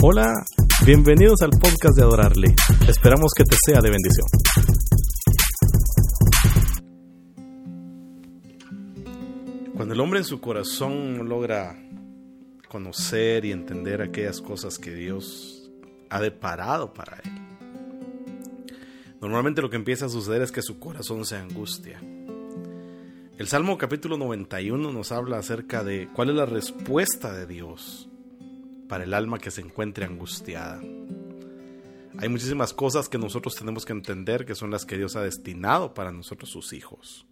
Hola, bienvenidos al podcast de Adorarle. Esperamos que te sea de bendición. Cuando el hombre en su corazón logra conocer y entender aquellas cosas que Dios ha deparado para él, normalmente lo que empieza a suceder es que su corazón se angustia. El Salmo capítulo 91 nos habla acerca de cuál es la respuesta de Dios para el alma que se encuentre angustiada. Hay muchísimas cosas que nosotros tenemos que entender que son las que Dios ha destinado para nosotros sus hijos.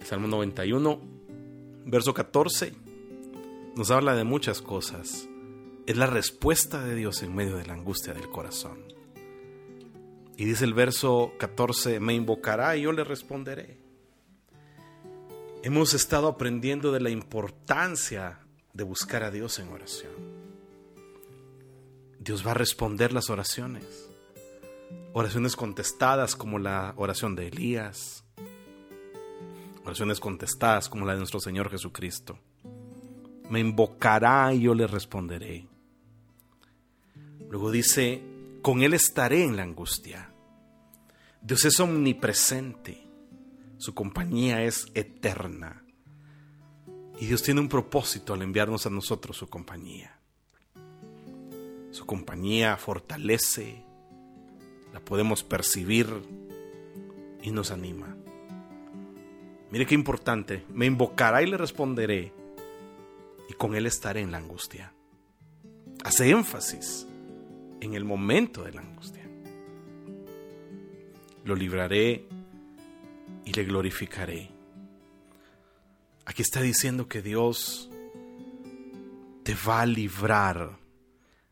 El Salmo 91, verso 14, nos habla de muchas cosas. Es la respuesta de Dios en medio de la angustia del corazón. Y dice el verso 14, me invocará y yo le responderé. Hemos estado aprendiendo de la importancia de buscar a Dios en oración. Dios va a responder las oraciones. Oraciones contestadas como la oración de Elías. Oraciones contestadas como la de nuestro Señor Jesucristo. Me invocará y yo le responderé. Luego dice, con Él estaré en la angustia. Dios es omnipresente. Su compañía es eterna. Y Dios tiene un propósito al enviarnos a nosotros su compañía. Su compañía fortalece, la podemos percibir y nos anima. Mire qué importante, me invocará y le responderé, y con él estaré en la angustia. Hace énfasis en el momento de la angustia. Lo libraré y le glorificaré. Aquí está diciendo que Dios te va a librar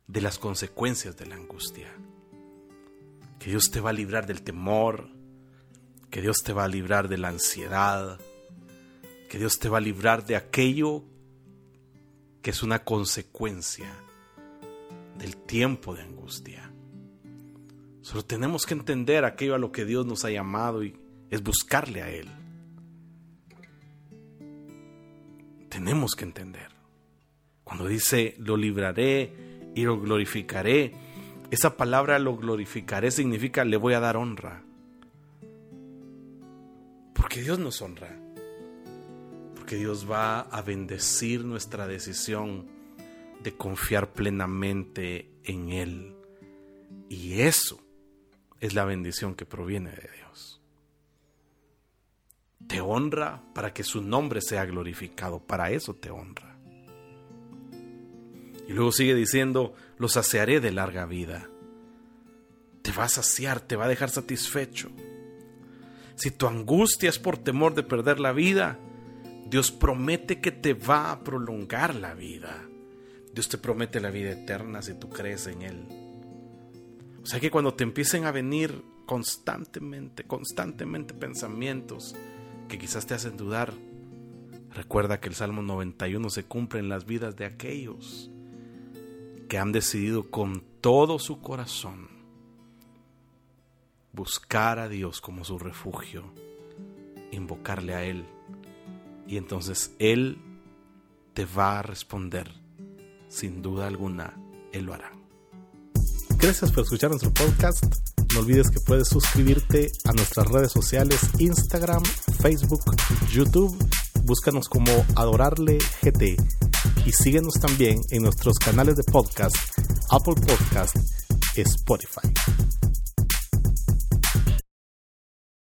de las consecuencias de la angustia. Que Dios te va a librar del temor. Que Dios te va a librar de la ansiedad. Que Dios te va a librar de aquello que es una consecuencia del tiempo de angustia. Solo tenemos que entender aquello a lo que Dios nos ha llamado y es buscarle a Él. Tenemos que entender. Cuando dice lo libraré y lo glorificaré, esa palabra lo glorificaré significa le voy a dar honra. Porque Dios nos honra. Porque Dios va a bendecir nuestra decisión de confiar plenamente en Él. Y eso es la bendición que proviene de Dios te honra para que su nombre sea glorificado. Para eso te honra. Y luego sigue diciendo, lo saciaré de larga vida. Te va a saciar, te va a dejar satisfecho. Si tu angustia es por temor de perder la vida, Dios promete que te va a prolongar la vida. Dios te promete la vida eterna si tú crees en Él. O sea que cuando te empiecen a venir constantemente, constantemente pensamientos que quizás te hacen dudar, recuerda que el Salmo 91 se cumple en las vidas de aquellos que han decidido con todo su corazón buscar a Dios como su refugio, invocarle a Él, y entonces Él te va a responder, sin duda alguna, Él lo hará. Gracias por escuchar nuestro podcast. No olvides que puedes suscribirte a nuestras redes sociales Instagram, Facebook, YouTube. Búscanos como Adorarle GT y síguenos también en nuestros canales de podcast Apple Podcast, Spotify.